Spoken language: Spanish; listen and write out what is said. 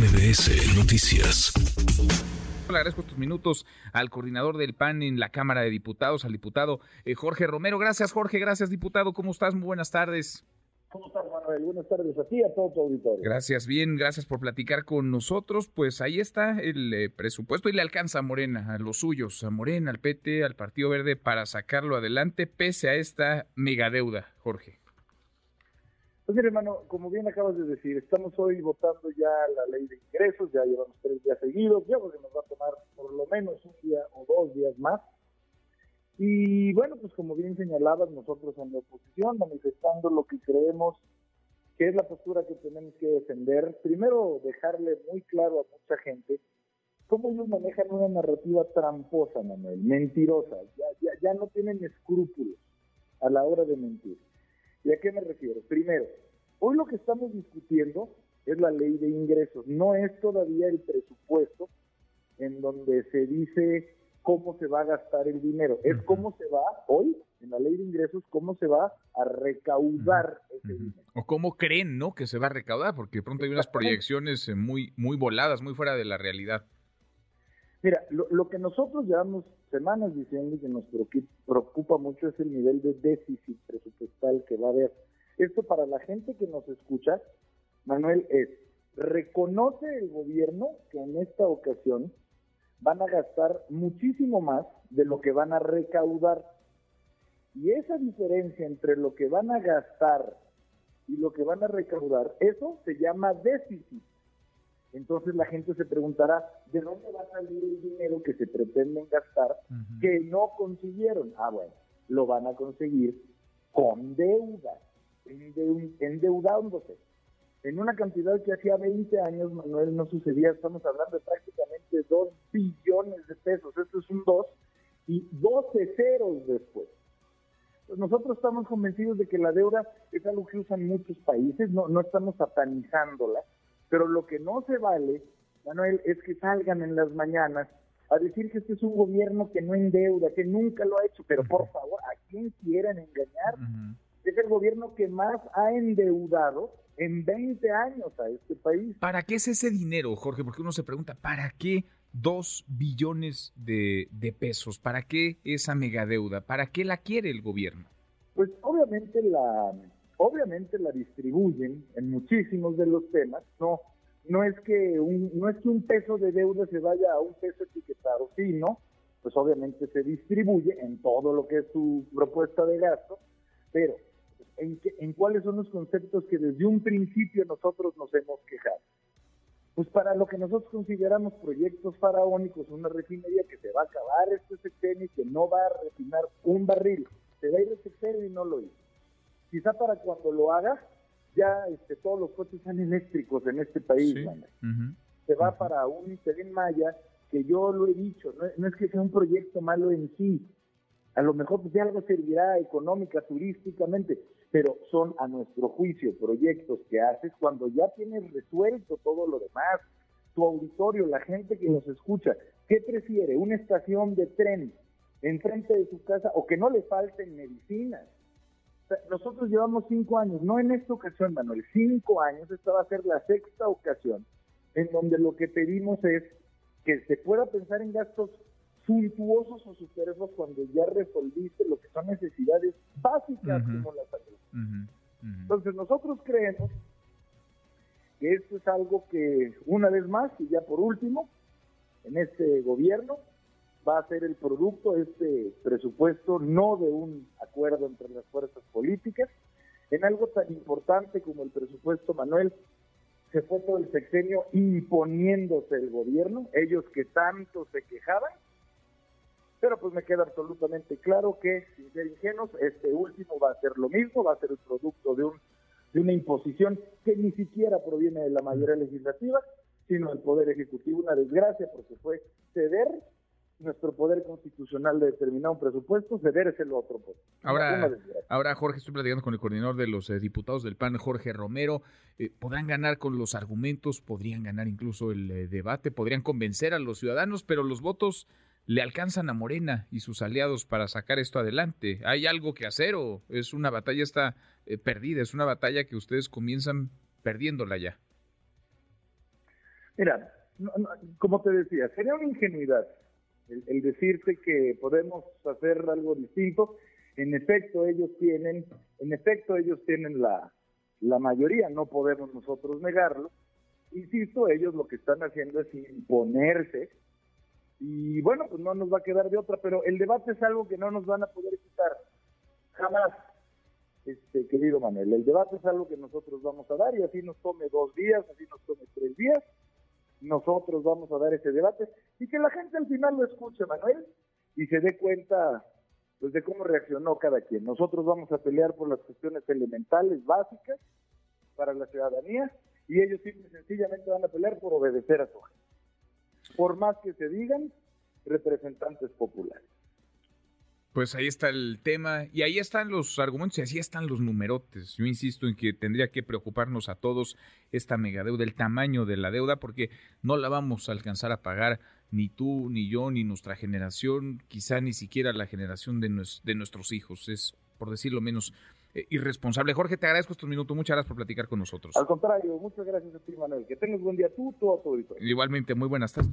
MBS Noticias. Le agradezco estos minutos al coordinador del PAN en la Cámara de Diputados, al diputado eh, Jorge Romero. Gracias, Jorge. Gracias, diputado. ¿Cómo estás? Muy buenas tardes. ¿Cómo estás, Manuel? Buenas tardes a ti y a todo tu auditorio. Gracias, bien, gracias por platicar con nosotros. Pues ahí está el eh, presupuesto y le alcanza a Morena, a los suyos, a Morena, al PT, al Partido Verde, para sacarlo adelante, pese a esta megadeuda, Jorge. Pues mire, hermano, como bien acabas de decir, estamos hoy votando ya la ley de ingresos, ya llevamos tres días seguidos, yo creo que nos va a tomar por lo menos un día o dos días más. Y bueno, pues como bien señalabas, nosotros en la oposición, manifestando lo que creemos que es la postura que tenemos que defender, primero dejarle muy claro a mucha gente cómo ellos manejan una narrativa tramposa, Manuel, mentirosa, ya, ya, ya no tienen escrúpulos a la hora de mentir. ¿Y a qué me refiero? Primero, hoy lo que estamos discutiendo es la ley de ingresos, no es todavía el presupuesto en donde se dice cómo se va a gastar el dinero, es cómo se va hoy en la ley de ingresos, cómo se va a recaudar ese dinero. O cómo creen, ¿no? Que se va a recaudar, porque de pronto hay unas proyecciones eh, muy, muy voladas, muy fuera de la realidad. Mira, lo, lo, que nosotros llevamos semanas diciendo que nos preocupa mucho es el nivel de déficit presupuestal que va a haber. Esto para la gente que nos escucha, Manuel, es, reconoce el gobierno que en esta ocasión van a gastar muchísimo más de lo que van a recaudar. Y esa diferencia entre lo que van a gastar y lo que van a recaudar, eso se llama déficit. Entonces la gente se preguntará, ¿de dónde va a salir el dinero que se pretenden gastar que no consiguieron? Ah, bueno, lo van a conseguir con deuda, endeudándose. En una cantidad que hacía 20 años, Manuel, no sucedía, estamos hablando de prácticamente 2 billones de pesos, esto es un 2, y 12 ceros después. Pues nosotros estamos convencidos de que la deuda es algo que usan muchos países, no, no estamos satanizándola, pero lo que no se vale, Manuel, es que salgan en las mañanas a decir que este es un gobierno que no endeuda, que nunca lo ha hecho, pero por favor, ¿a quién quieren engañar? Es el gobierno que más ha endeudado en 20 años a este país. ¿Para qué es ese dinero, Jorge? Porque uno se pregunta, ¿para qué dos billones de, de pesos? ¿Para qué esa megadeuda? ¿Para qué la quiere el gobierno? Pues obviamente la obviamente la distribuyen en muchísimos de los temas, no no es que un, peso de deuda se vaya a un peso etiquetado, sino pues obviamente se distribuye en todo lo que es su propuesta de gasto, pero en, en cuáles son los conceptos que desde un principio nosotros nos hemos quejado. Pues para lo que nosotros consideramos proyectos faraónicos, una refinería que se va a acabar este sexenio y que no va a refinar un barril, se va a ir el sexenio y no lo hizo quizá para cuando lo haga, ya este, todos los coches sean eléctricos en este país. Se va para un Tren Maya, que yo lo he dicho, no, es que sea un proyecto malo en sí, a lo mejor pues, algo servirá económica, turísticamente, pero son a nuestro juicio proyectos que haces cuando ya tienes resuelto todo lo demás, tu auditorio, la gente que nos escucha, ¿qué prefiere? ¿Una estación de tren enfrente de su casa o que no le falten medicinas? Nosotros llevamos cinco años, no en esta ocasión, Manuel, cinco años, esta va a ser la sexta ocasión, en donde lo que pedimos es que se pueda pensar en gastos suntuosos o superfluos cuando ya resolviste lo que son necesidades básicas como la salud. Entonces nosotros creemos que esto es algo que una vez más y ya por último, en este gobierno va a ser el producto, este presupuesto, no de un acuerdo entre las fuerzas políticas, en algo tan importante como el presupuesto, Manuel, se fue todo el sexenio imponiéndose el gobierno, ellos que tanto se quejaban, pero pues me queda absolutamente claro que, sin ser ingenuos, este último va a ser lo mismo, va a ser el producto de, un, de una imposición que ni siquiera proviene de la mayoría legislativa, sino del Poder Ejecutivo, una desgracia porque fue ceder nuestro poder constitucional de determinar un presupuesto, el otro. Pues. Ahora, ahora, Jorge, estoy platicando con el coordinador de los eh, diputados del PAN, Jorge Romero. Eh, ¿Podrán ganar con los argumentos? ¿Podrían ganar incluso el eh, debate? ¿Podrían convencer a los ciudadanos? Pero los votos le alcanzan a Morena y sus aliados para sacar esto adelante. ¿Hay algo que hacer o es una batalla está perdida? ¿Es una batalla que ustedes comienzan perdiéndola ya? Mira, como te decía, sería una ingenuidad el, decirte que podemos hacer algo distinto. En efecto, ellos tienen, en efecto, ellos tienen la, la mayoría, no podemos nosotros negarlo. Insisto, ellos lo que están haciendo es imponerse y bueno, pues no nos va a quedar de otra, pero el debate es algo que no nos van a poder quitar jamás, este querido Manuel. El debate es algo que nosotros vamos a dar y así nos tome dos días, así nos tome tres días, nosotros vamos a dar ese debate y que la gente al final lo escuche, Manuel, y se dé cuenta pues de cómo reaccionó cada quien. Nosotros vamos a pelear por las cuestiones elementales, básicas, para la ciudadanía, y ellos simple y sencillamente van a pelear por obedecer a su gente. Por más que se digan representantes populares. Pues ahí está el tema y ahí están los argumentos y así están los numerotes. Yo insisto en que tendría que preocuparnos a todos esta megadeuda, el tamaño de la deuda, porque no la vamos a alcanzar a pagar ni tú, ni yo, ni nuestra generación, quizá ni siquiera la generación de, de nuestros hijos. Es, por decirlo menos, eh, irresponsable. Jorge, te agradezco estos minutos. Muchas gracias por platicar con nosotros. Al contrario, muchas gracias a ti, Manuel. Que tengas buen día tú, todo tu Igualmente, muy buenas tardes.